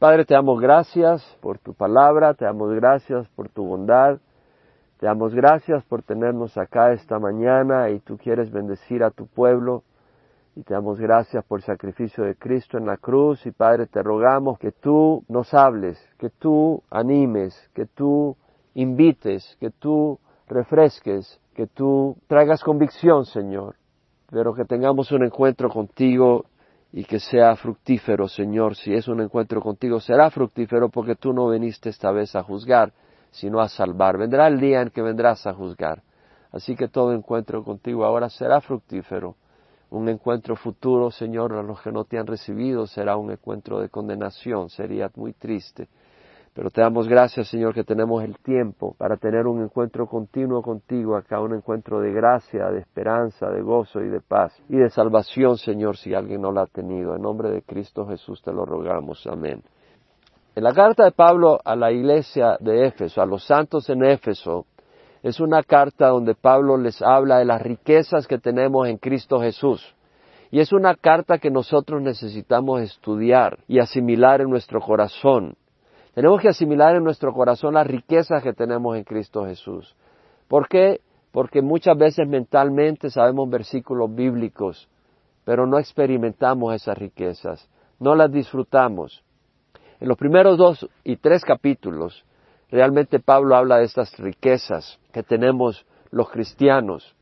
Padre, te damos gracias por tu palabra, te damos gracias por tu bondad, te damos gracias por tenernos acá esta mañana y tú quieres bendecir a tu pueblo. Y te damos gracias por el sacrificio de Cristo en la cruz. Y Padre, te rogamos que tú nos hables, que tú animes, que tú invites, que tú refresques, que tú traigas convicción, Señor. Pero que tengamos un encuentro contigo y que sea fructífero, Señor. Si es un encuentro contigo, será fructífero porque tú no viniste esta vez a juzgar, sino a salvar. Vendrá el día en que vendrás a juzgar. Así que todo encuentro contigo ahora será fructífero. Un encuentro futuro, Señor, a los que no te han recibido será un encuentro de condenación. Sería muy triste. Pero te damos gracias, Señor, que tenemos el tiempo para tener un encuentro continuo contigo acá, un encuentro de gracia, de esperanza, de gozo y de paz y de salvación, Señor, si alguien no la ha tenido. En nombre de Cristo Jesús te lo rogamos. Amén. En la carta de Pablo a la iglesia de Éfeso, a los santos en Éfeso, es una carta donde Pablo les habla de las riquezas que tenemos en Cristo Jesús. Y es una carta que nosotros necesitamos estudiar y asimilar en nuestro corazón. Tenemos que asimilar en nuestro corazón las riquezas que tenemos en Cristo Jesús. ¿Por qué? Porque muchas veces mentalmente sabemos versículos bíblicos, pero no experimentamos esas riquezas, no las disfrutamos. En los primeros dos y tres capítulos, realmente Pablo habla de estas riquezas que tenemos los cristianos.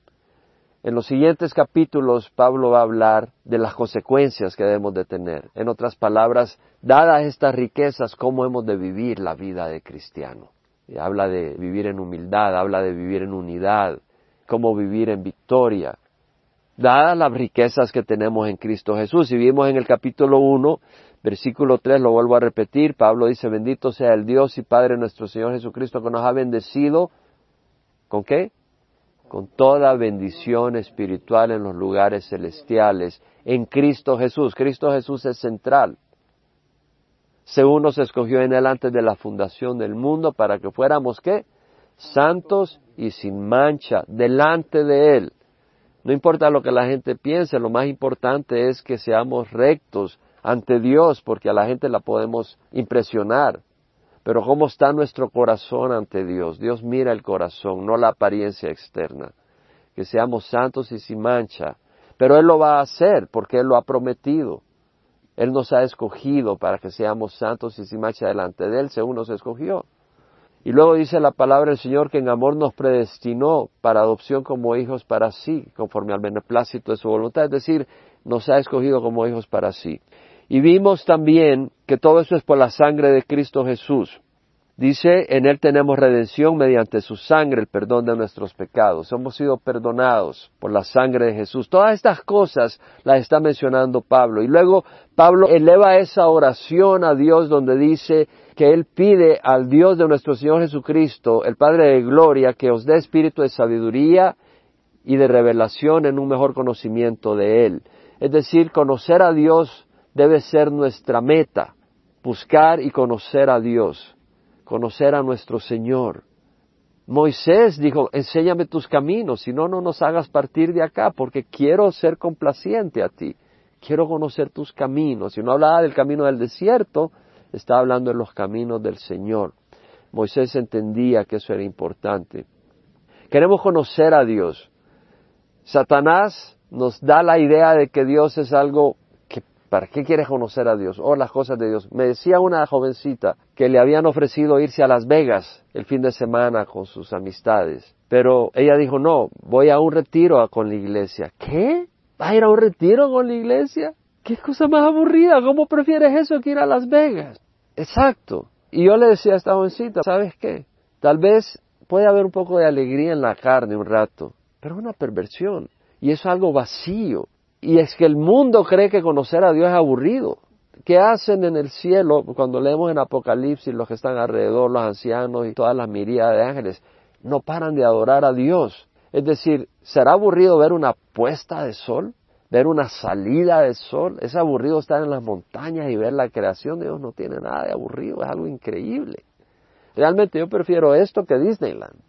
En los siguientes capítulos Pablo va a hablar de las consecuencias que debemos de tener. En otras palabras, dadas estas riquezas, cómo hemos de vivir la vida de cristiano. Y habla de vivir en humildad, habla de vivir en unidad, cómo vivir en victoria. Dadas las riquezas que tenemos en Cristo Jesús. Y vimos en el capítulo 1 Versículo 3, lo vuelvo a repetir, Pablo dice, bendito sea el Dios y Padre nuestro Señor Jesucristo que nos ha bendecido, ¿con qué? Con toda bendición espiritual en los lugares celestiales, en Cristo Jesús. Cristo Jesús es central. Según nos escogió en él antes de la fundación del mundo para que fuéramos, ¿qué? Santos y sin mancha, delante de él. No importa lo que la gente piense, lo más importante es que seamos rectos, ante Dios porque a la gente la podemos impresionar. Pero ¿cómo está nuestro corazón ante Dios? Dios mira el corazón, no la apariencia externa. Que seamos santos y sin mancha. Pero Él lo va a hacer porque Él lo ha prometido. Él nos ha escogido para que seamos santos y sin mancha delante de Él, según nos escogió. Y luego dice la palabra del Señor que en amor nos predestinó para adopción como hijos para sí, conforme al beneplácito de su voluntad, es decir, nos ha escogido como hijos para sí. Y vimos también que todo eso es por la sangre de Cristo Jesús. Dice, en Él tenemos redención mediante su sangre, el perdón de nuestros pecados. Hemos sido perdonados por la sangre de Jesús. Todas estas cosas las está mencionando Pablo. Y luego Pablo eleva esa oración a Dios donde dice que Él pide al Dios de nuestro Señor Jesucristo, el Padre de Gloria, que os dé espíritu de sabiduría y de revelación en un mejor conocimiento de Él. Es decir, conocer a Dios debe ser nuestra meta, buscar y conocer a Dios, conocer a nuestro Señor. Moisés dijo, enséñame tus caminos, si no, no nos hagas partir de acá, porque quiero ser complaciente a ti, quiero conocer tus caminos. Si no hablaba del camino del desierto, estaba hablando de los caminos del Señor. Moisés entendía que eso era importante. Queremos conocer a Dios. Satanás nos da la idea de que Dios es algo ¿Para qué quieres conocer a Dios? O oh, las cosas de Dios. Me decía una jovencita que le habían ofrecido irse a Las Vegas el fin de semana con sus amistades. Pero ella dijo, no, voy a un retiro con la iglesia. ¿Qué? ¿Va a ir a un retiro con la iglesia? ¿Qué cosa más aburrida? ¿Cómo prefieres eso que ir a Las Vegas? Exacto. Y yo le decía a esta jovencita, ¿sabes qué? Tal vez puede haber un poco de alegría en la carne un rato, pero es una perversión. Y es algo vacío. Y es que el mundo cree que conocer a Dios es aburrido. ¿Qué hacen en el cielo cuando leemos en Apocalipsis los que están alrededor, los ancianos y todas las miríadas de ángeles? No paran de adorar a Dios. Es decir, ¿será aburrido ver una puesta de sol? ¿Ver una salida de sol? Es aburrido estar en las montañas y ver la creación de Dios. No tiene nada de aburrido, es algo increíble. Realmente yo prefiero esto que Disneyland.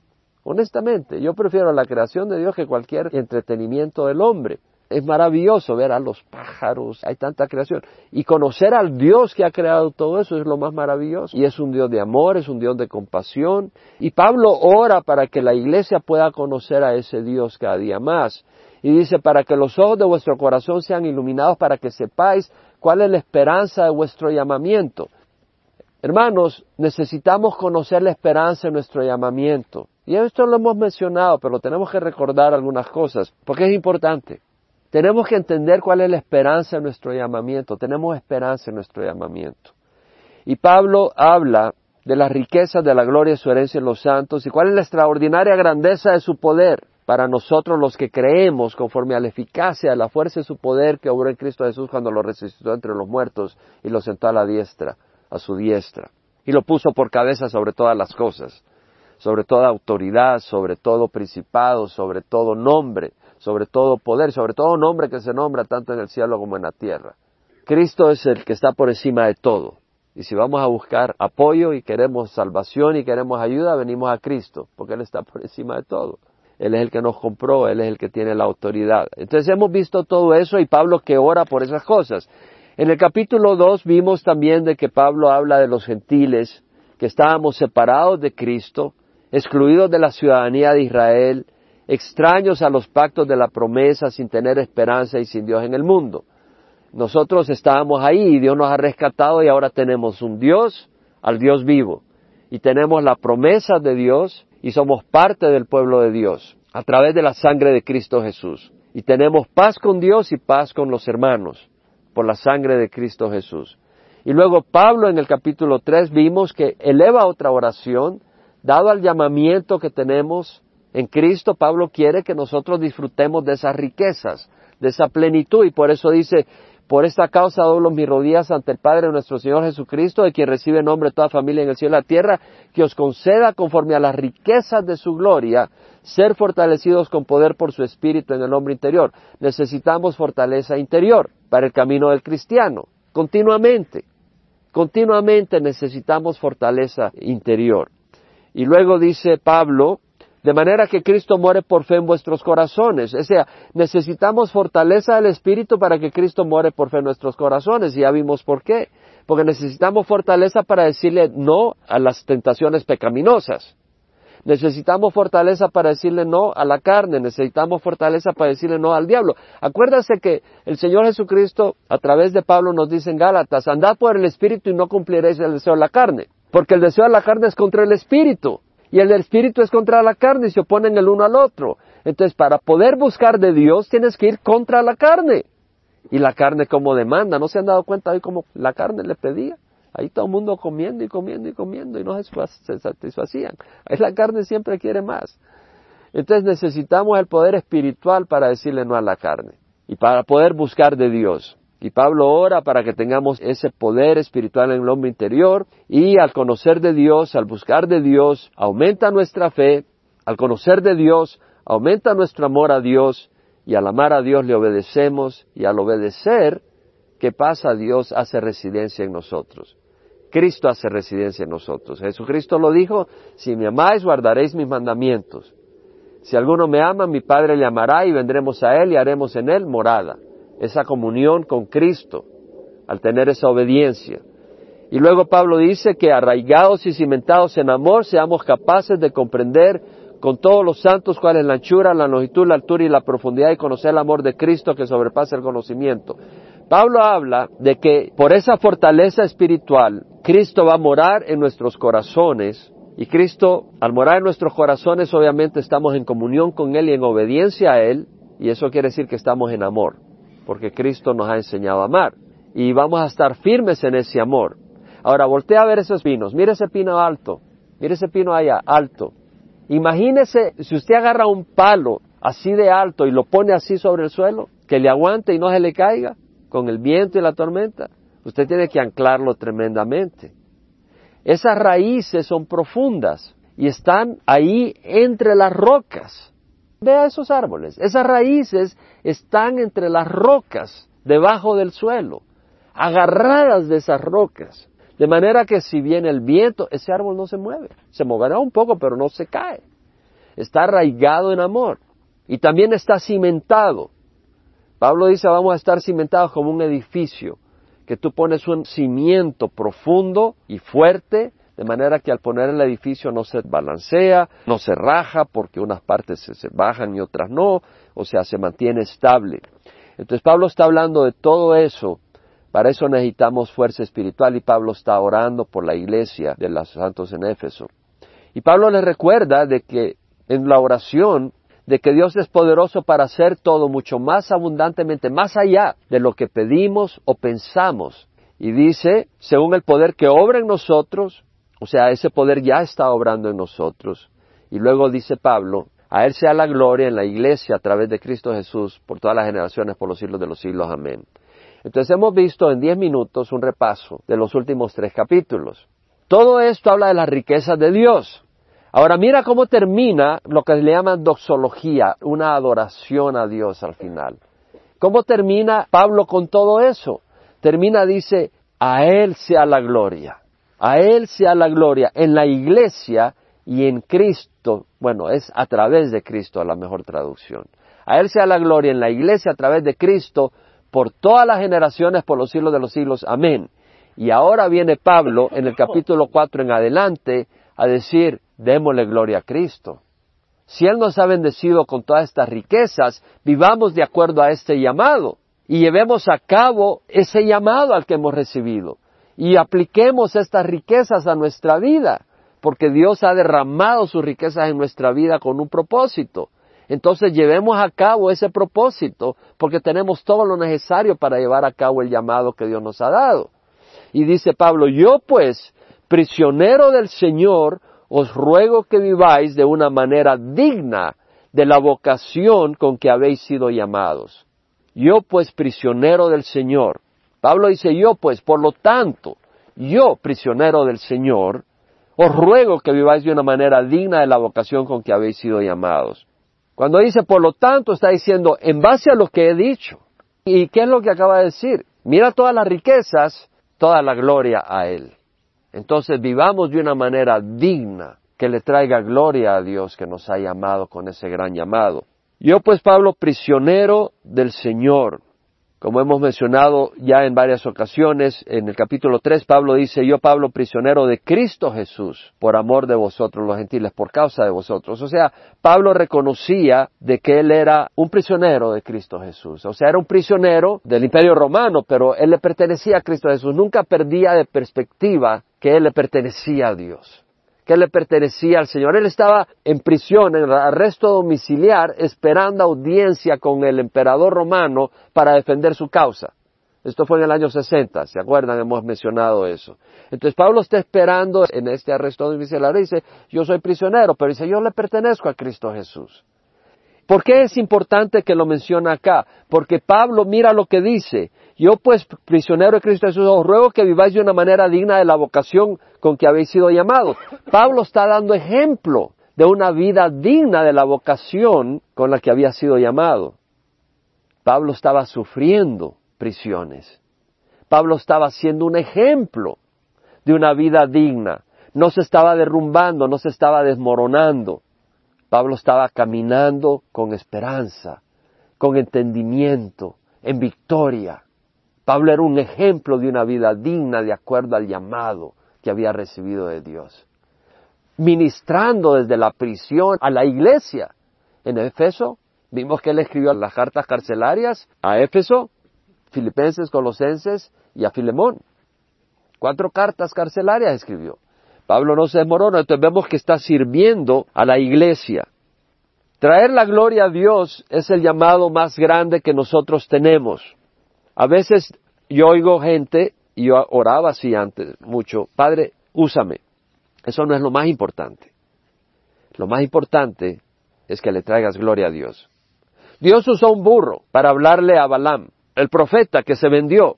Honestamente, yo prefiero la creación de Dios que cualquier entretenimiento del hombre. Es maravilloso ver a los pájaros, hay tanta creación. Y conocer al Dios que ha creado todo eso es lo más maravilloso. Y es un Dios de amor, es un Dios de compasión. Y Pablo ora para que la iglesia pueda conocer a ese Dios cada día más. Y dice, para que los ojos de vuestro corazón sean iluminados, para que sepáis cuál es la esperanza de vuestro llamamiento. Hermanos, necesitamos conocer la esperanza de nuestro llamamiento. Y esto lo hemos mencionado, pero tenemos que recordar algunas cosas, porque es importante. Tenemos que entender cuál es la esperanza de nuestro llamamiento. Tenemos esperanza en nuestro llamamiento. Y Pablo habla de las riquezas de la gloria de su herencia en los santos y cuál es la extraordinaria grandeza de su poder para nosotros los que creemos conforme a la eficacia, a la fuerza de su poder que obró en Cristo Jesús cuando lo resucitó entre los muertos y lo sentó a la diestra, a su diestra, y lo puso por cabeza sobre todas las cosas sobre toda autoridad, sobre todo principado, sobre todo nombre, sobre todo poder, sobre todo nombre que se nombra tanto en el cielo como en la tierra. Cristo es el que está por encima de todo. Y si vamos a buscar apoyo y queremos salvación y queremos ayuda, venimos a Cristo, porque Él está por encima de todo. Él es el que nos compró, Él es el que tiene la autoridad. Entonces hemos visto todo eso y Pablo que ora por esas cosas. En el capítulo 2 vimos también de que Pablo habla de los gentiles, que estábamos separados de Cristo, excluidos de la ciudadanía de Israel, extraños a los pactos de la promesa, sin tener esperanza y sin Dios en el mundo. Nosotros estábamos ahí y Dios nos ha rescatado y ahora tenemos un Dios, al Dios vivo. Y tenemos la promesa de Dios y somos parte del pueblo de Dios a través de la sangre de Cristo Jesús. Y tenemos paz con Dios y paz con los hermanos por la sangre de Cristo Jesús. Y luego Pablo en el capítulo 3 vimos que eleva otra oración dado al llamamiento que tenemos en Cristo, Pablo quiere que nosotros disfrutemos de esas riquezas, de esa plenitud, y por eso dice, por esta causa doblo mis rodillas ante el Padre nuestro Señor Jesucristo, de quien recibe nombre toda familia en el cielo y la tierra, que os conceda conforme a las riquezas de su gloria, ser fortalecidos con poder por su Espíritu en el hombre interior. Necesitamos fortaleza interior para el camino del cristiano, continuamente. Continuamente necesitamos fortaleza interior. Y luego dice Pablo, de manera que Cristo muere por fe en vuestros corazones. O sea, necesitamos fortaleza del Espíritu para que Cristo muere por fe en nuestros corazones. Y ya vimos por qué. Porque necesitamos fortaleza para decirle no a las tentaciones pecaminosas. Necesitamos fortaleza para decirle no a la carne, necesitamos fortaleza para decirle no al diablo. Acuérdase que el Señor Jesucristo, a través de Pablo, nos dice en Gálatas, andad por el Espíritu y no cumpliréis el deseo de la carne. Porque el deseo de la carne es contra el espíritu y el espíritu es contra la carne y se oponen el uno al otro. Entonces, para poder buscar de Dios tienes que ir contra la carne. Y la carne como demanda, ¿no se han dado cuenta hoy cómo la carne le pedía? Ahí todo el mundo comiendo y comiendo y comiendo y no se satisfacían. Ahí la carne siempre quiere más. Entonces necesitamos el poder espiritual para decirle no a la carne y para poder buscar de Dios. Y Pablo ora para que tengamos ese poder espiritual en el hombre interior y al conocer de Dios, al buscar de Dios, aumenta nuestra fe, al conocer de Dios, aumenta nuestro amor a Dios y al amar a Dios le obedecemos y al obedecer, ¿qué pasa? Dios hace residencia en nosotros. Cristo hace residencia en nosotros. Jesucristo lo dijo, si me amáis guardaréis mis mandamientos. Si alguno me ama, mi Padre le amará y vendremos a él y haremos en él morada esa comunión con Cristo, al tener esa obediencia. Y luego Pablo dice que arraigados y cimentados en amor seamos capaces de comprender con todos los santos cuál es la anchura, la longitud, la altura y la profundidad y conocer el amor de Cristo que sobrepasa el conocimiento. Pablo habla de que por esa fortaleza espiritual Cristo va a morar en nuestros corazones y Cristo al morar en nuestros corazones obviamente estamos en comunión con Él y en obediencia a Él y eso quiere decir que estamos en amor porque Cristo nos ha enseñado a amar. Y vamos a estar firmes en ese amor. Ahora, voltea a ver esos pinos. Mire ese pino alto. Mire ese pino allá, alto. Imagínese si usted agarra un palo así de alto y lo pone así sobre el suelo, que le aguante y no se le caiga con el viento y la tormenta. Usted tiene que anclarlo tremendamente. Esas raíces son profundas y están ahí entre las rocas. Vea esos árboles. Esas raíces están entre las rocas, debajo del suelo, agarradas de esas rocas. De manera que si viene el viento, ese árbol no se mueve. Se moverá un poco, pero no se cae. Está arraigado en amor. Y también está cimentado. Pablo dice, vamos a estar cimentados como un edificio, que tú pones un cimiento profundo y fuerte, de manera que al poner el edificio no se balancea, no se raja, porque unas partes se, bajan y otras no, o sea, se mantiene estable. Entonces Pablo está hablando de todo eso, para eso necesitamos fuerza espiritual y Pablo está orando por la iglesia de los santos en Éfeso. Y Pablo les recuerda de que en la oración de que Dios es poderoso para hacer todo mucho más abundantemente, más allá de lo que pedimos o pensamos. Y dice, según el poder que obra en nosotros, o sea, ese poder ya está obrando en nosotros. Y luego dice Pablo, a Él sea la gloria en la iglesia a través de Cristo Jesús por todas las generaciones, por los siglos de los siglos. Amén. Entonces hemos visto en diez minutos un repaso de los últimos tres capítulos. Todo esto habla de las riquezas de Dios. Ahora mira cómo termina lo que le llaman doxología, una adoración a Dios al final. ¿Cómo termina Pablo con todo eso? Termina, dice, a Él sea la gloria, a Él sea la gloria en la iglesia y en Cristo. Bueno, es a través de Cristo la mejor traducción. A Él sea la gloria en la iglesia a través de Cristo por todas las generaciones, por los siglos de los siglos. Amén. Y ahora viene Pablo en el capítulo 4 en adelante a decir, démosle gloria a Cristo. Si Él nos ha bendecido con todas estas riquezas, vivamos de acuerdo a este llamado y llevemos a cabo ese llamado al que hemos recibido y apliquemos estas riquezas a nuestra vida, porque Dios ha derramado sus riquezas en nuestra vida con un propósito. Entonces llevemos a cabo ese propósito, porque tenemos todo lo necesario para llevar a cabo el llamado que Dios nos ha dado. Y dice Pablo, yo pues, prisionero del Señor, os ruego que viváis de una manera digna de la vocación con que habéis sido llamados. Yo pues prisionero del Señor. Pablo dice yo pues, por lo tanto, yo prisionero del Señor, os ruego que viváis de una manera digna de la vocación con que habéis sido llamados. Cuando dice por lo tanto, está diciendo en base a lo que he dicho. ¿Y qué es lo que acaba de decir? Mira todas las riquezas, toda la gloria a Él. Entonces vivamos de una manera digna que le traiga gloria a Dios que nos ha llamado con ese gran llamado. Yo pues Pablo, prisionero del Señor, como hemos mencionado ya en varias ocasiones, en el capítulo 3 Pablo dice, yo Pablo prisionero de Cristo Jesús, por amor de vosotros los gentiles, por causa de vosotros. O sea, Pablo reconocía de que él era un prisionero de Cristo Jesús. O sea, era un prisionero del imperio romano, pero él le pertenecía a Cristo Jesús. Nunca perdía de perspectiva que él le pertenecía a Dios que le pertenecía al Señor. Él estaba en prisión, en arresto domiciliar, esperando audiencia con el emperador romano para defender su causa. Esto fue en el año 60, ¿se acuerdan? Hemos mencionado eso. Entonces Pablo está esperando en este arresto domiciliar y dice, yo soy prisionero, pero dice, yo le pertenezco a Cristo Jesús. ¿Por qué es importante que lo mencione acá? Porque Pablo mira lo que dice, yo pues, prisionero de Cristo Jesús, os ruego que viváis de una manera digna de la vocación con que habéis sido llamados. Pablo está dando ejemplo de una vida digna de la vocación con la que había sido llamado. Pablo estaba sufriendo prisiones. Pablo estaba siendo un ejemplo de una vida digna. No se estaba derrumbando, no se estaba desmoronando. Pablo estaba caminando con esperanza, con entendimiento, en victoria. Pablo era un ejemplo de una vida digna de acuerdo al llamado que había recibido de Dios. Ministrando desde la prisión a la iglesia. En Éfeso, vimos que él escribió las cartas carcelarias a Éfeso, Filipenses, Colosenses y a Filemón. Cuatro cartas carcelarias escribió. Pablo no se desmorona, entonces vemos que está sirviendo a la iglesia. Traer la gloria a Dios es el llamado más grande que nosotros tenemos. A veces yo oigo gente, y yo oraba así antes mucho, Padre, úsame. Eso no es lo más importante. Lo más importante es que le traigas gloria a Dios. Dios usó un burro para hablarle a Balaam, el profeta que se vendió.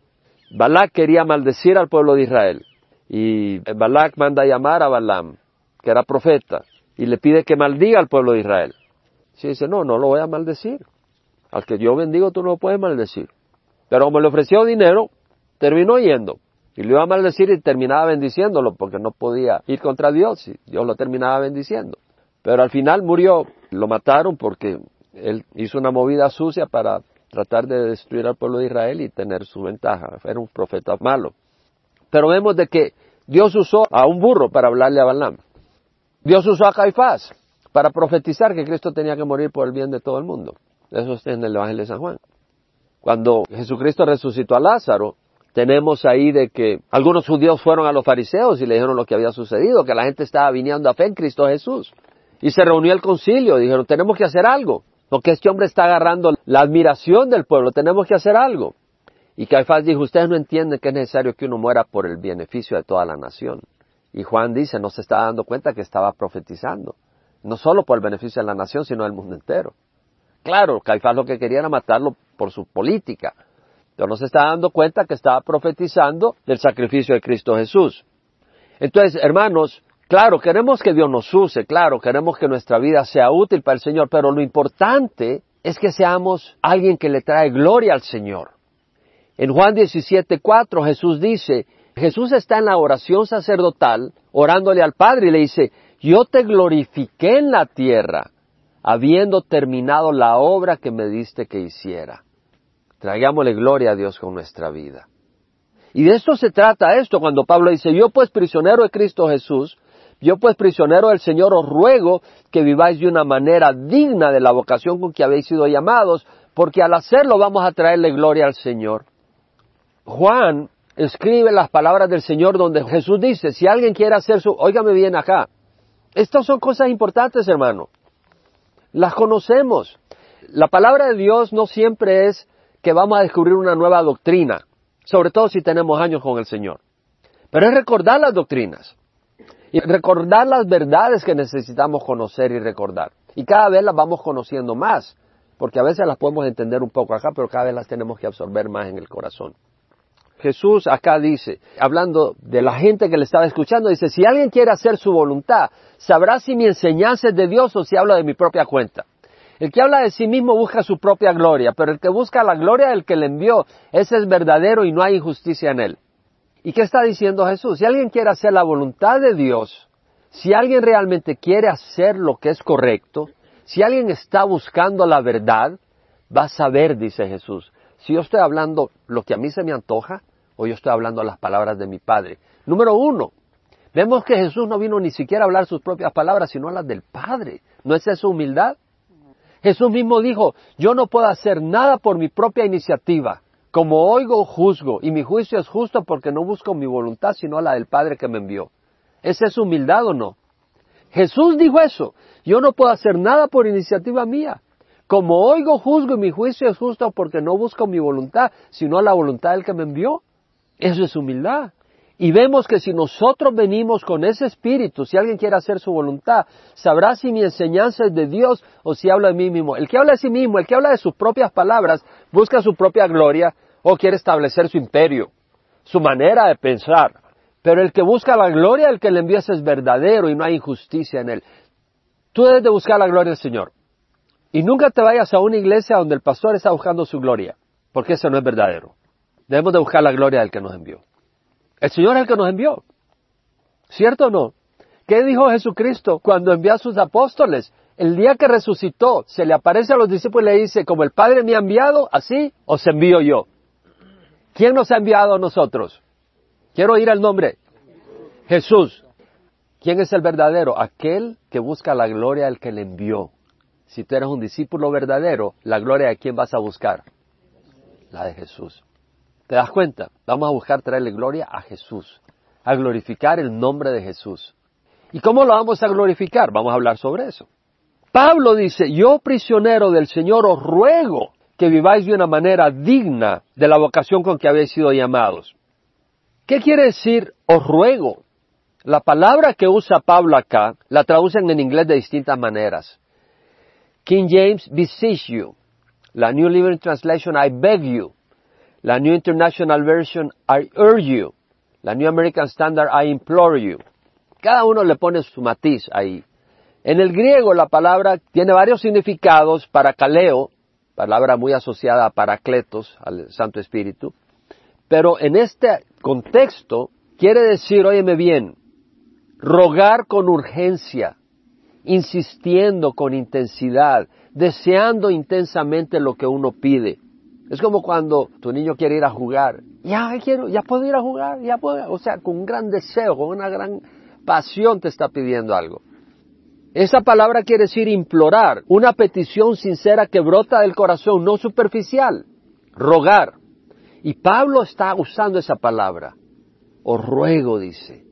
Balak quería maldecir al pueblo de Israel. Y Balak manda a llamar a Balaam, que era profeta, y le pide que maldiga al pueblo de Israel. Si dice, no, no lo voy a maldecir. Al que yo bendigo tú no lo puedes maldecir. Pero como le ofreció dinero, terminó yendo. Y le iba a maldecir y terminaba bendiciéndolo porque no podía ir contra Dios y Dios lo terminaba bendiciendo. Pero al final murió, lo mataron porque él hizo una movida sucia para tratar de destruir al pueblo de Israel y tener su ventaja. Era un profeta malo. Pero vemos de que Dios usó a un burro para hablarle a Balaam. Dios usó a Caifás para profetizar que Cristo tenía que morir por el bien de todo el mundo. Eso está en el Evangelio de San Juan. Cuando Jesucristo resucitó a Lázaro, tenemos ahí de que algunos judíos fueron a los fariseos y le dijeron lo que había sucedido, que la gente estaba viniendo a fe en Cristo Jesús. Y se reunió el concilio y dijeron, tenemos que hacer algo, porque este hombre está agarrando la admiración del pueblo, tenemos que hacer algo. Y Caifás dijo, ustedes no entienden que es necesario que uno muera por el beneficio de toda la nación. Y Juan dice, no se estaba dando cuenta que estaba profetizando, no solo por el beneficio de la nación, sino del mundo entero. Claro, Caifás lo que quería era matarlo por su política, pero no se estaba dando cuenta que estaba profetizando del sacrificio de Cristo Jesús. Entonces, hermanos, claro, queremos que Dios nos use, claro, queremos que nuestra vida sea útil para el Señor, pero lo importante es que seamos alguien que le trae gloria al Señor. En Juan 17:4 Jesús dice, Jesús está en la oración sacerdotal, orándole al Padre y le dice, yo te glorifiqué en la tierra, habiendo terminado la obra que me diste que hiciera. Traigámosle gloria a Dios con nuestra vida. Y de esto se trata esto cuando Pablo dice, yo pues prisionero de Cristo Jesús, yo pues prisionero del Señor os ruego que viváis de una manera digna de la vocación con que habéis sido llamados, porque al hacerlo vamos a traerle gloria al Señor. Juan escribe las palabras del Señor donde Jesús dice, si alguien quiere hacer su, óigame bien acá, estas son cosas importantes, hermano. Las conocemos. La palabra de Dios no siempre es que vamos a descubrir una nueva doctrina, sobre todo si tenemos años con el Señor. Pero es recordar las doctrinas y recordar las verdades que necesitamos conocer y recordar. Y cada vez las vamos conociendo más, porque a veces las podemos entender un poco acá, pero cada vez las tenemos que absorber más en el corazón. Jesús acá dice, hablando de la gente que le estaba escuchando, dice, si alguien quiere hacer su voluntad, sabrá si mi enseñanza es de Dios o si habla de mi propia cuenta. El que habla de sí mismo busca su propia gloria, pero el que busca la gloria del que le envió, ese es verdadero y no hay injusticia en él. ¿Y qué está diciendo Jesús? Si alguien quiere hacer la voluntad de Dios, si alguien realmente quiere hacer lo que es correcto, si alguien está buscando la verdad, va a saber, dice Jesús, si yo estoy hablando lo que a mí se me antoja o yo estoy hablando las palabras de mi Padre. Número uno, vemos que Jesús no vino ni siquiera a hablar sus propias palabras, sino las del Padre. ¿No es esa humildad? Jesús mismo dijo, yo no puedo hacer nada por mi propia iniciativa. Como oigo, juzgo, y mi juicio es justo porque no busco mi voluntad, sino la del Padre que me envió. ¿Esa es humildad o no? Jesús dijo eso. Yo no puedo hacer nada por iniciativa mía. Como oigo, juzgo, y mi juicio es justo porque no busco mi voluntad, sino la voluntad del que me envió. Eso es humildad. Y vemos que si nosotros venimos con ese espíritu, si alguien quiere hacer su voluntad, sabrá si mi enseñanza es de Dios o si habla de mí mismo. El que habla de sí mismo, el que habla de sus propias palabras, busca su propia gloria o quiere establecer su imperio, su manera de pensar. Pero el que busca la gloria del que le envía es verdadero y no hay injusticia en él. Tú debes de buscar la gloria del Señor. Y nunca te vayas a una iglesia donde el pastor está buscando su gloria, porque eso no es verdadero. Debemos de buscar la gloria del que nos envió. El Señor es el que nos envió. ¿Cierto o no? ¿Qué dijo Jesucristo cuando envió a sus apóstoles? El día que resucitó, se le aparece a los discípulos y le dice, como el Padre me ha enviado, así os envío yo. ¿Quién nos ha enviado a nosotros? Quiero oír el nombre. Jesús. ¿Quién es el verdadero? Aquel que busca la gloria del que le envió. Si tú eres un discípulo verdadero, ¿la gloria de quién vas a buscar? La de Jesús. ¿Te das cuenta? Vamos a buscar traerle gloria a Jesús, a glorificar el nombre de Jesús. ¿Y cómo lo vamos a glorificar? Vamos a hablar sobre eso. Pablo dice, yo prisionero del Señor os ruego que viváis de una manera digna de la vocación con que habéis sido llamados. ¿Qué quiere decir os ruego? La palabra que usa Pablo acá la traducen en inglés de distintas maneras. King James, beseech you. La New Living Translation, I beg you. La New International Version, I urge you. La New American Standard, I implore you. Cada uno le pone su matiz ahí. En el griego la palabra tiene varios significados para caleo, palabra muy asociada a paracletos, al Santo Espíritu, pero en este contexto quiere decir, óyeme bien, rogar con urgencia, insistiendo con intensidad, deseando intensamente lo que uno pide. Es como cuando tu niño quiere ir a jugar. Ya quiero, ya puedo ir a jugar, ya puedo. O sea, con un gran deseo, con una gran pasión te está pidiendo algo. Esa palabra quiere decir implorar, una petición sincera que brota del corazón, no superficial. Rogar. Y Pablo está usando esa palabra. Os ruego, dice.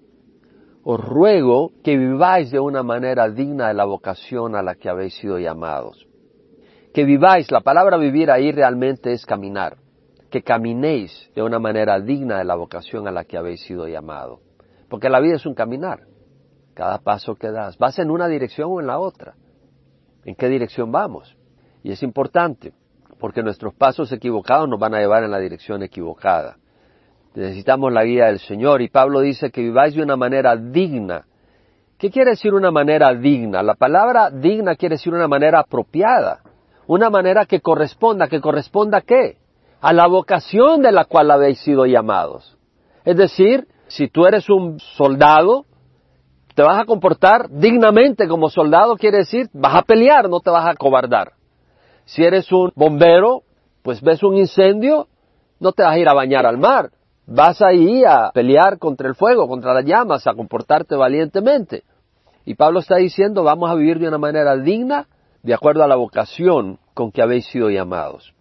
Os ruego que viváis de una manera digna de la vocación a la que habéis sido llamados que viváis, la palabra vivir ahí realmente es caminar, que caminéis de una manera digna de la vocación a la que habéis sido llamado. Porque la vida es un caminar, cada paso que das. ¿Vas en una dirección o en la otra? ¿En qué dirección vamos? Y es importante, porque nuestros pasos equivocados nos van a llevar en la dirección equivocada. Necesitamos la guía del Señor y Pablo dice que viváis de una manera digna. ¿Qué quiere decir una manera digna? La palabra digna quiere decir una manera apropiada una manera que corresponda, que corresponda a qué? A la vocación de la cual habéis sido llamados. Es decir, si tú eres un soldado, te vas a comportar dignamente como soldado, quiere decir, vas a pelear, no te vas a cobardar. Si eres un bombero, pues ves un incendio, no te vas a ir a bañar al mar, vas ahí a pelear contra el fuego, contra las llamas, a comportarte valientemente. Y Pablo está diciendo, vamos a vivir de una manera digna, de acuerdo a la vocación con que habéis sido llamados.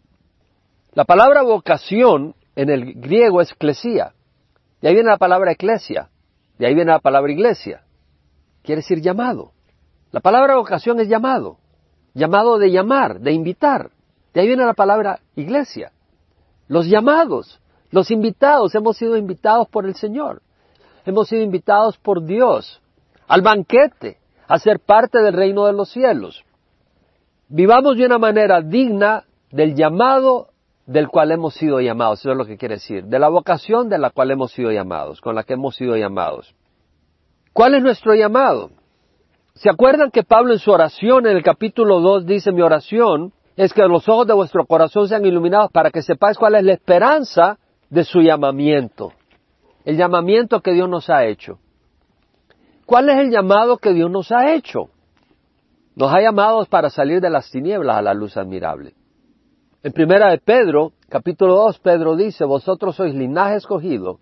La palabra vocación en el griego es eclesia. De ahí viene la palabra eclesia. De ahí viene la palabra iglesia. Quiere decir llamado. La palabra vocación es llamado. Llamado de llamar, de invitar. De ahí viene la palabra iglesia. Los llamados, los invitados, hemos sido invitados por el Señor. Hemos sido invitados por Dios al banquete, a ser parte del reino de los cielos. Vivamos de una manera digna del llamado del cual hemos sido llamados, eso es lo que quiere decir, de la vocación de la cual hemos sido llamados, con la que hemos sido llamados. ¿Cuál es nuestro llamado? ¿Se acuerdan que Pablo en su oración en el capítulo 2 dice, mi oración es que los ojos de vuestro corazón sean iluminados para que sepáis cuál es la esperanza de su llamamiento, el llamamiento que Dios nos ha hecho. ¿Cuál es el llamado que Dios nos ha hecho? Nos ha llamado para salir de las tinieblas a la luz admirable. En primera de Pedro, capítulo 2, Pedro dice, vosotros sois linaje escogido,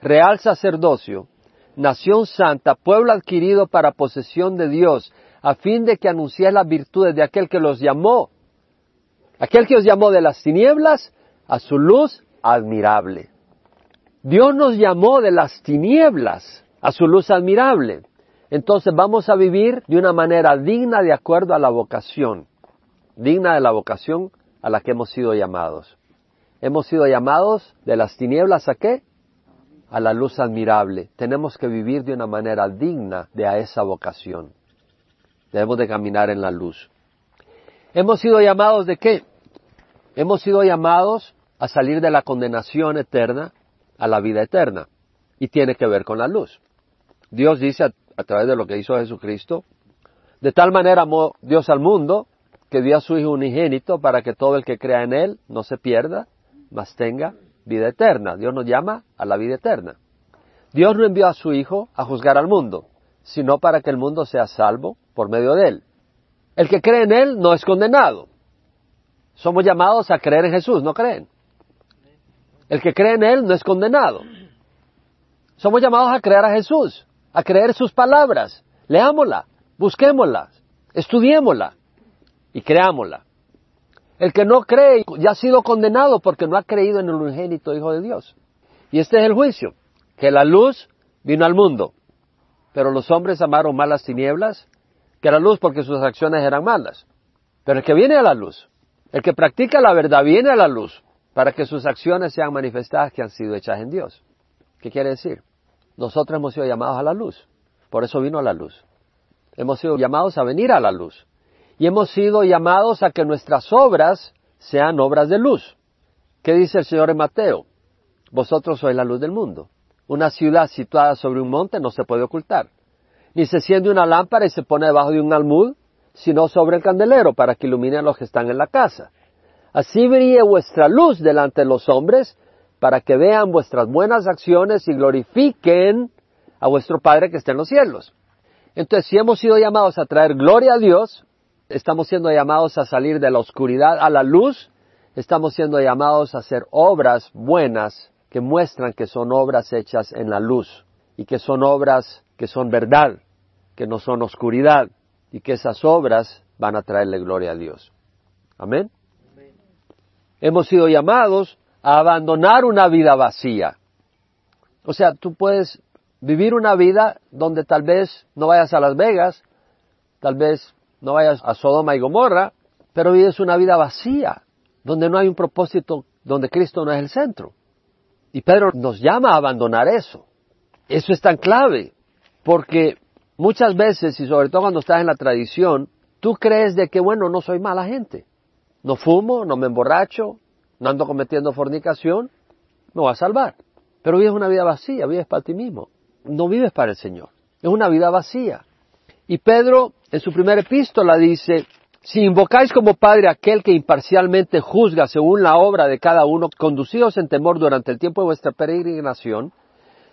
real sacerdocio, nación santa, pueblo adquirido para posesión de Dios, a fin de que anunciéis las virtudes de aquel que los llamó, aquel que os llamó de las tinieblas a su luz admirable. Dios nos llamó de las tinieblas a su luz admirable. Entonces vamos a vivir de una manera digna de acuerdo a la vocación, digna de la vocación a la que hemos sido llamados. Hemos sido llamados de las tinieblas a qué? A la luz admirable. Tenemos que vivir de una manera digna de a esa vocación. Debemos de caminar en la luz. Hemos sido llamados de qué? Hemos sido llamados a salir de la condenación eterna a la vida eterna. Y tiene que ver con la luz. Dios dice a través de lo que hizo Jesucristo. De tal manera amó Dios al mundo que dio a su Hijo unigénito para que todo el que crea en Él no se pierda, mas tenga vida eterna. Dios nos llama a la vida eterna. Dios no envió a su Hijo a juzgar al mundo, sino para que el mundo sea salvo por medio de Él. El que cree en Él no es condenado. Somos llamados a creer en Jesús, ¿no creen? El que cree en Él no es condenado. Somos llamados a creer a Jesús a creer sus palabras. Leámosla, busquémosla, estudiémosla y creámosla. El que no cree ya ha sido condenado porque no ha creído en el unigénito Hijo de Dios. Y este es el juicio, que la luz vino al mundo, pero los hombres amaron más las tinieblas que la luz porque sus acciones eran malas. Pero el que viene a la luz, el que practica la verdad viene a la luz para que sus acciones sean manifestadas que han sido hechas en Dios. ¿Qué quiere decir? Nosotros hemos sido llamados a la luz. Por eso vino a la luz. Hemos sido llamados a venir a la luz. Y hemos sido llamados a que nuestras obras sean obras de luz. ¿Qué dice el Señor en Mateo? Vosotros sois la luz del mundo. Una ciudad situada sobre un monte no se puede ocultar. Ni se enciende una lámpara y se pone debajo de un almud, sino sobre el candelero para que ilumine a los que están en la casa. Así brille vuestra luz delante de los hombres para que vean vuestras buenas acciones y glorifiquen a vuestro Padre que está en los cielos. Entonces, si hemos sido llamados a traer gloria a Dios, estamos siendo llamados a salir de la oscuridad a la luz, estamos siendo llamados a hacer obras buenas que muestran que son obras hechas en la luz y que son obras que son verdad, que no son oscuridad y que esas obras van a traerle gloria a Dios. Amén. Hemos sido llamados a abandonar una vida vacía. O sea, tú puedes vivir una vida donde tal vez no vayas a Las Vegas, tal vez no vayas a Sodoma y Gomorra, pero vives una vida vacía, donde no hay un propósito, donde Cristo no es el centro. Y Pedro nos llama a abandonar eso. Eso es tan clave, porque muchas veces, y sobre todo cuando estás en la tradición, tú crees de que, bueno, no soy mala gente. No fumo, no me emborracho, no ando cometiendo fornicación, me va a salvar. Pero vives una vida vacía, vives para ti mismo. No vives para el Señor. Es una vida vacía. Y Pedro, en su primera epístola, dice, si invocáis como Padre aquel que imparcialmente juzga según la obra de cada uno, conducidos en temor durante el tiempo de vuestra peregrinación,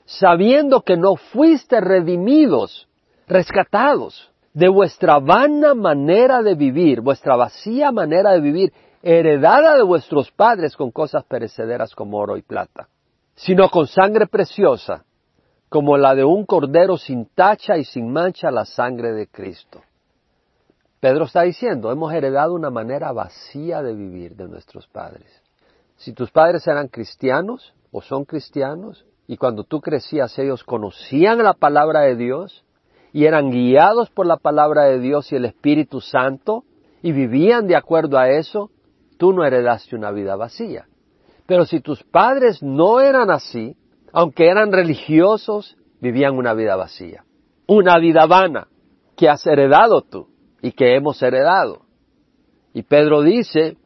sabiendo que no fuiste redimidos, rescatados de vuestra vana manera de vivir, vuestra vacía manera de vivir, heredada de vuestros padres con cosas perecederas como oro y plata, sino con sangre preciosa, como la de un cordero sin tacha y sin mancha, la sangre de Cristo. Pedro está diciendo, hemos heredado una manera vacía de vivir de nuestros padres. Si tus padres eran cristianos o son cristianos, y cuando tú crecías ellos conocían la palabra de Dios y eran guiados por la palabra de Dios y el Espíritu Santo y vivían de acuerdo a eso, tú no heredaste una vida vacía. Pero si tus padres no eran así, aunque eran religiosos, vivían una vida vacía. Una vida vana que has heredado tú y que hemos heredado. Y Pedro dice,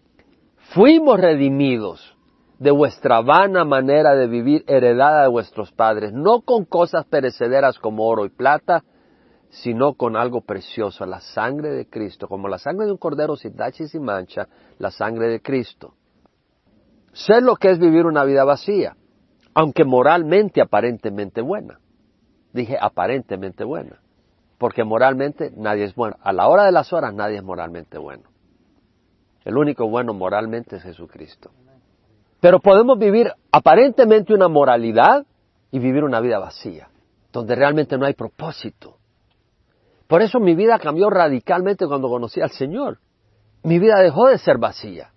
fuimos redimidos de vuestra vana manera de vivir heredada de vuestros padres, no con cosas perecederas como oro y plata, sino con algo precioso, la sangre de Cristo, como la sangre de un cordero sin tacha y sin mancha, la sangre de Cristo. Sé lo que es vivir una vida vacía, aunque moralmente aparentemente buena. Dije aparentemente buena, porque moralmente nadie es bueno. A la hora de las horas nadie es moralmente bueno. El único bueno moralmente es Jesucristo. Pero podemos vivir aparentemente una moralidad y vivir una vida vacía, donde realmente no hay propósito. Por eso mi vida cambió radicalmente cuando conocí al Señor. Mi vida dejó de ser vacía.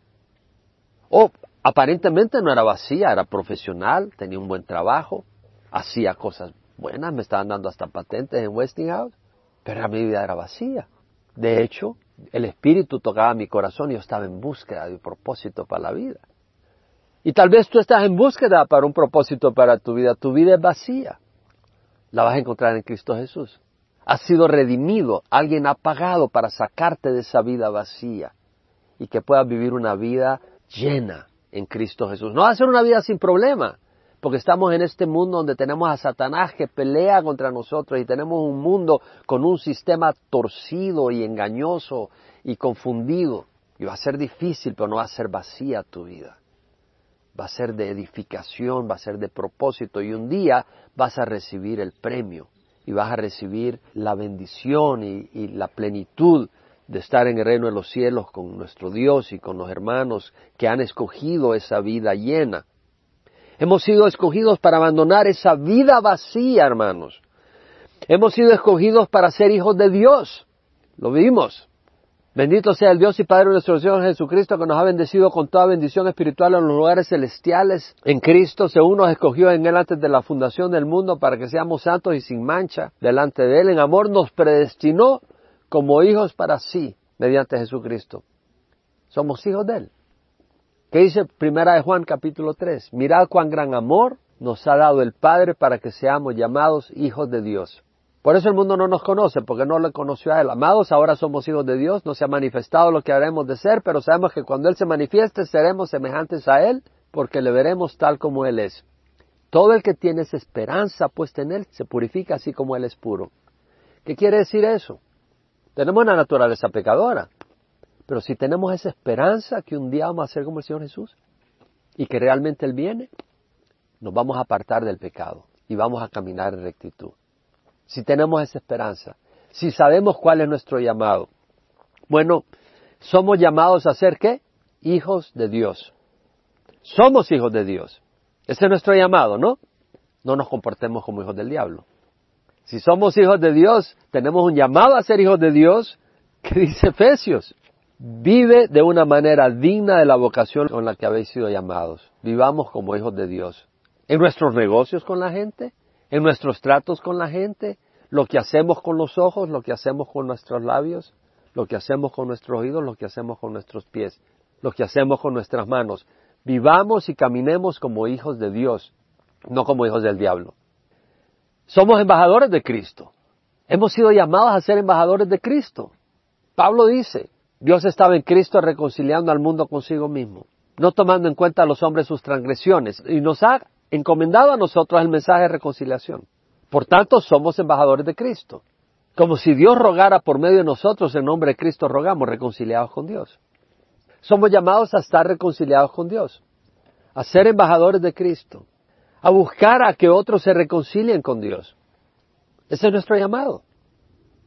O aparentemente no era vacía, era profesional, tenía un buen trabajo, hacía cosas buenas, me estaban dando hasta patentes en Westinghouse, pero mi vida era vacía. De hecho, el Espíritu tocaba mi corazón y yo estaba en búsqueda de un propósito para la vida. Y tal vez tú estás en búsqueda para un propósito para tu vida. Tu vida es vacía. La vas a encontrar en Cristo Jesús. Has sido redimido. Alguien ha pagado para sacarte de esa vida vacía y que puedas vivir una vida llena en Cristo Jesús. No va a ser una vida sin problema, porque estamos en este mundo donde tenemos a Satanás que pelea contra nosotros y tenemos un mundo con un sistema torcido y engañoso y confundido. Y va a ser difícil, pero no va a ser vacía tu vida va a ser de edificación, va a ser de propósito y un día vas a recibir el premio y vas a recibir la bendición y, la plenitud de estar en el reino de los cielos con nuestro Dios y con los hermanos que han escogido esa vida llena. Hemos sido escogidos para abandonar esa vida vacía, hermanos. Hemos sido escogidos para ser hijos de Dios. Lo vimos. Bendito sea el Dios y Padre de nuestro Señor Jesucristo que nos ha bendecido con toda bendición espiritual en los lugares celestiales en Cristo, según nos escogió en Él antes de la fundación del mundo para que seamos santos y sin mancha delante de Él. En amor nos predestinó como hijos para sí mediante Jesucristo. Somos hijos de Él. ¿Qué dice Primera de Juan capítulo 3? Mirad cuán gran amor nos ha dado el Padre para que seamos llamados hijos de Dios. Por eso el mundo no nos conoce, porque no le conoció a Él. Amados, ahora somos hijos de Dios, no se ha manifestado lo que haremos de ser, pero sabemos que cuando Él se manifieste seremos semejantes a Él, porque le veremos tal como Él es. Todo el que tiene esa esperanza puesta en Él se purifica así como Él es puro. ¿Qué quiere decir eso? Tenemos una naturaleza pecadora, pero si tenemos esa esperanza que un día vamos a ser como el Señor Jesús y que realmente Él viene, nos vamos a apartar del pecado y vamos a caminar en rectitud si tenemos esa esperanza, si sabemos cuál es nuestro llamado. Bueno, somos llamados a ser qué? hijos de Dios. Somos hijos de Dios. Ese es nuestro llamado, ¿no? No nos comportemos como hijos del diablo. Si somos hijos de Dios, tenemos un llamado a ser hijos de Dios, que dice Efesios. Vive de una manera digna de la vocación con la que habéis sido llamados. Vivamos como hijos de Dios. En nuestros negocios con la gente, en nuestros tratos con la gente, lo que hacemos con los ojos, lo que hacemos con nuestros labios, lo que hacemos con nuestros oídos, lo que hacemos con nuestros pies, lo que hacemos con nuestras manos. Vivamos y caminemos como hijos de Dios, no como hijos del diablo. Somos embajadores de Cristo. Hemos sido llamados a ser embajadores de Cristo. Pablo dice, Dios estaba en Cristo reconciliando al mundo consigo mismo, no tomando en cuenta a los hombres sus transgresiones, y nos ha encomendado a nosotros el mensaje de reconciliación. Por tanto, somos embajadores de Cristo. Como si Dios rogara por medio de nosotros, en nombre de Cristo rogamos reconciliados con Dios. Somos llamados a estar reconciliados con Dios, a ser embajadores de Cristo, a buscar a que otros se reconcilien con Dios. Ese es nuestro llamado.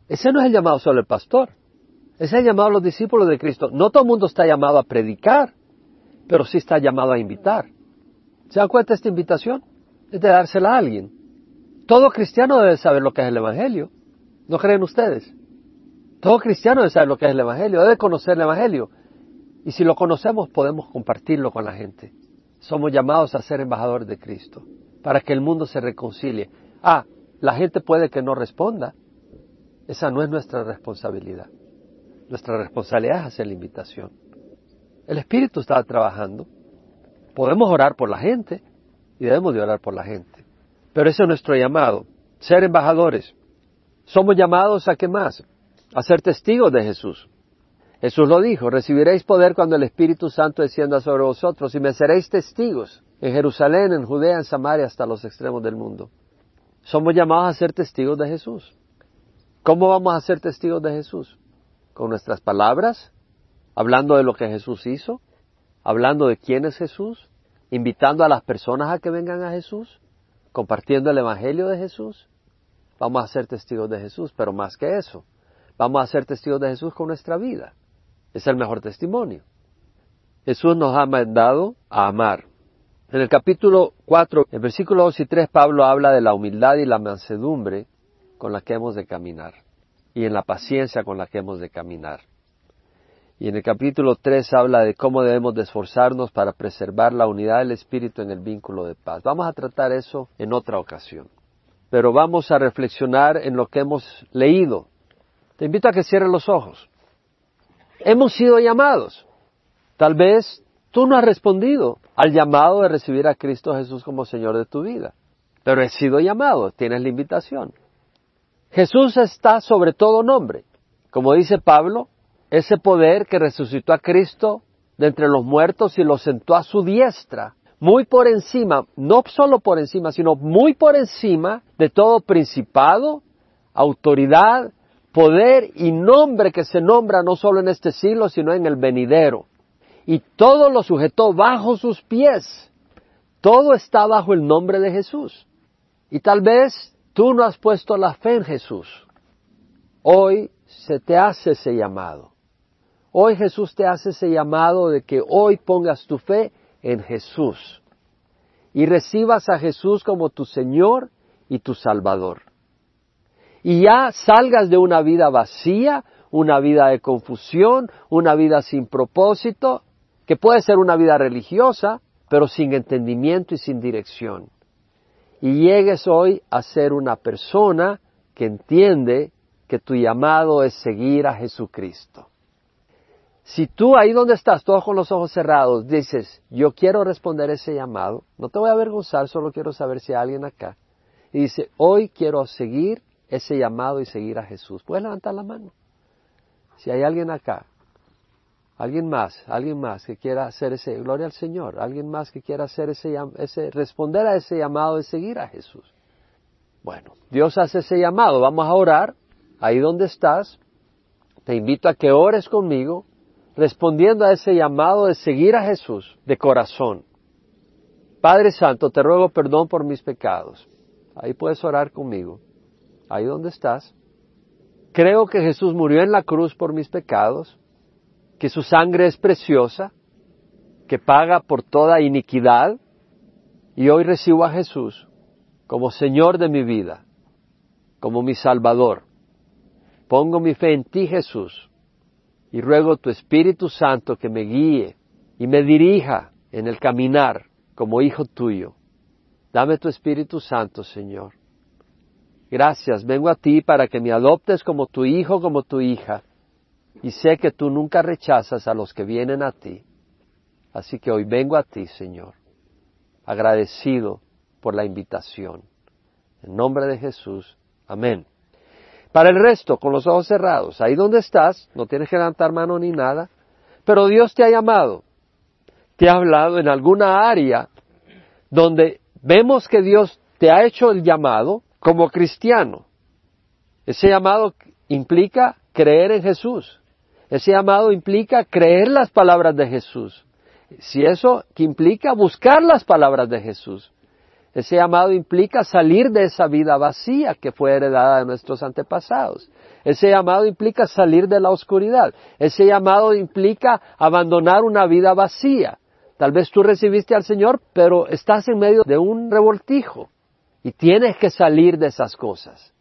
Ese no es el llamado solo del pastor. Ese es el llamado a los discípulos de Cristo. No todo el mundo está llamado a predicar, pero sí está llamado a invitar. ¿Se dan cuenta esta invitación? Es de dársela a alguien. Todo cristiano debe saber lo que es el Evangelio. ¿No creen ustedes? Todo cristiano debe saber lo que es el Evangelio, debe conocer el Evangelio. Y si lo conocemos, podemos compartirlo con la gente. Somos llamados a ser embajadores de Cristo, para que el mundo se reconcilie. Ah, la gente puede que no responda. Esa no es nuestra responsabilidad. Nuestra responsabilidad es hacer la invitación. El Espíritu está trabajando. Podemos orar por la gente y debemos de orar por la gente. Pero ese es nuestro llamado, ser embajadores. Somos llamados a qué más? A ser testigos de Jesús. Jesús lo dijo, recibiréis poder cuando el Espíritu Santo descienda sobre vosotros y me seréis testigos en Jerusalén, en Judea, en Samaria, hasta los extremos del mundo. Somos llamados a ser testigos de Jesús. ¿Cómo vamos a ser testigos de Jesús? Con nuestras palabras, hablando de lo que Jesús hizo, hablando de quién es Jesús, invitando a las personas a que vengan a Jesús, compartiendo el Evangelio de Jesús, vamos a ser testigos de Jesús, pero más que eso, vamos a ser testigos de Jesús con nuestra vida. Es el mejor testimonio. Jesús nos ha mandado a amar. En el capítulo 4, en versículos 2 y 3, Pablo habla de la humildad y la mansedumbre con la que hemos de caminar y en la paciencia con la que hemos de caminar. Y en el capítulo 3 habla de cómo debemos de esforzarnos para preservar la unidad del Espíritu en el vínculo de paz. Vamos a tratar eso en otra ocasión. Pero vamos a reflexionar en lo que hemos leído. Te invito a que cierres los ojos. Hemos sido llamados. Tal vez tú no has respondido al llamado de recibir a Cristo Jesús como Señor de tu vida. Pero he sido llamado, tienes la invitación. Jesús está sobre todo nombre. Como dice Pablo, ese poder que resucitó a Cristo de entre los muertos y lo sentó a su diestra, muy por encima, no solo por encima, sino muy por encima de todo principado, autoridad, poder y nombre que se nombra no solo en este siglo, sino en el venidero. Y todo lo sujetó bajo sus pies. Todo está bajo el nombre de Jesús. Y tal vez tú no has puesto la fe en Jesús. Hoy se te hace ese llamado. Hoy Jesús te hace ese llamado de que hoy pongas tu fe en Jesús y recibas a Jesús como tu Señor y tu Salvador. Y ya salgas de una vida vacía, una vida de confusión, una vida sin propósito, que puede ser una vida religiosa, pero sin entendimiento y sin dirección. Y llegues hoy a ser una persona que entiende que tu llamado es seguir a Jesucristo. Si tú ahí donde estás, todos con los ojos cerrados, dices, yo quiero responder ese llamado, no te voy a avergonzar, solo quiero saber si hay alguien acá. Y dice, hoy quiero seguir ese llamado y seguir a Jesús. Puedes levantar la mano. Si hay alguien acá, alguien más, alguien más que quiera hacer ese, gloria al Señor, alguien más que quiera hacer ese, ese, responder a ese llamado de seguir a Jesús. Bueno, Dios hace ese llamado, vamos a orar, ahí donde estás, te invito a que ores conmigo respondiendo a ese llamado de seguir a Jesús de corazón. Padre Santo, te ruego perdón por mis pecados. Ahí puedes orar conmigo. Ahí donde estás. Creo que Jesús murió en la cruz por mis pecados, que su sangre es preciosa que paga por toda iniquidad y hoy recibo a Jesús como Señor de mi vida, como mi Salvador. Pongo mi fe en ti, Jesús, y ruego tu Espíritu Santo que me guíe y me dirija en el caminar como hijo tuyo. Dame tu Espíritu Santo, Señor. Gracias, vengo a ti para que me adoptes como tu hijo, como tu hija, y sé que tú nunca rechazas a los que vienen a ti. Así que hoy vengo a ti, Señor, agradecido por la invitación. En nombre de Jesús, amén. Para el resto, con los ojos cerrados, ahí donde estás, no tienes que levantar mano ni nada, pero Dios te ha llamado, te ha hablado en alguna área donde vemos que Dios te ha hecho el llamado como cristiano. Ese llamado implica creer en Jesús. Ese llamado implica creer las palabras de Jesús. Si eso que implica buscar las palabras de Jesús. Ese llamado implica salir de esa vida vacía que fue heredada de nuestros antepasados. Ese llamado implica salir de la oscuridad. Ese llamado implica abandonar una vida vacía. Tal vez tú recibiste al Señor, pero estás en medio de un revoltijo y tienes que salir de esas cosas.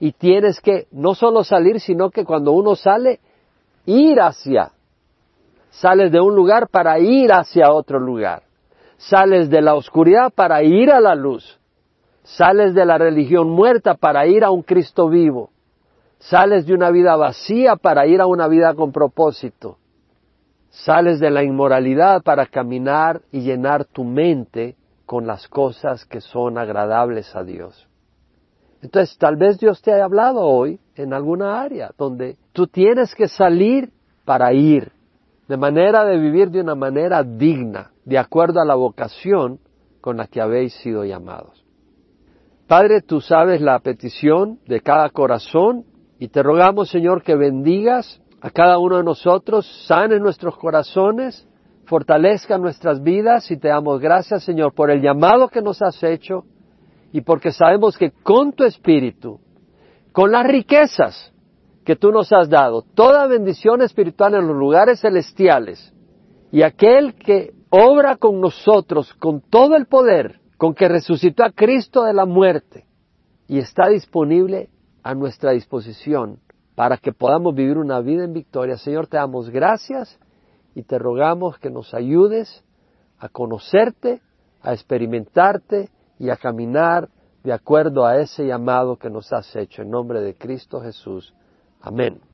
Y tienes que no solo salir, sino que cuando uno sale, ir hacia. Sales de un lugar para ir hacia otro lugar. Sales de la oscuridad para ir a la luz. Sales de la religión muerta para ir a un Cristo vivo. Sales de una vida vacía para ir a una vida con propósito. Sales de la inmoralidad para caminar y llenar tu mente con las cosas que son agradables a Dios. Entonces, tal vez Dios te haya hablado hoy en alguna área donde tú tienes que salir para ir, de manera de vivir de una manera digna, de acuerdo a la vocación con la que habéis sido llamados. Padre, tú sabes la petición de cada corazón y te rogamos, Señor, que bendigas a cada uno de nosotros, sane nuestros corazones, fortalezca nuestras vidas y te damos gracias, Señor, por el llamado que nos has hecho y porque sabemos que con tu Espíritu, con las riquezas que tú nos has dado, toda bendición espiritual en los lugares celestiales, y aquel que obra con nosotros con todo el poder con que resucitó a Cristo de la muerte y está disponible a nuestra disposición para que podamos vivir una vida en victoria. Señor, te damos gracias y te rogamos que nos ayudes a conocerte, a experimentarte y a caminar de acuerdo a ese llamado que nos has hecho. En nombre de Cristo Jesús. Amén.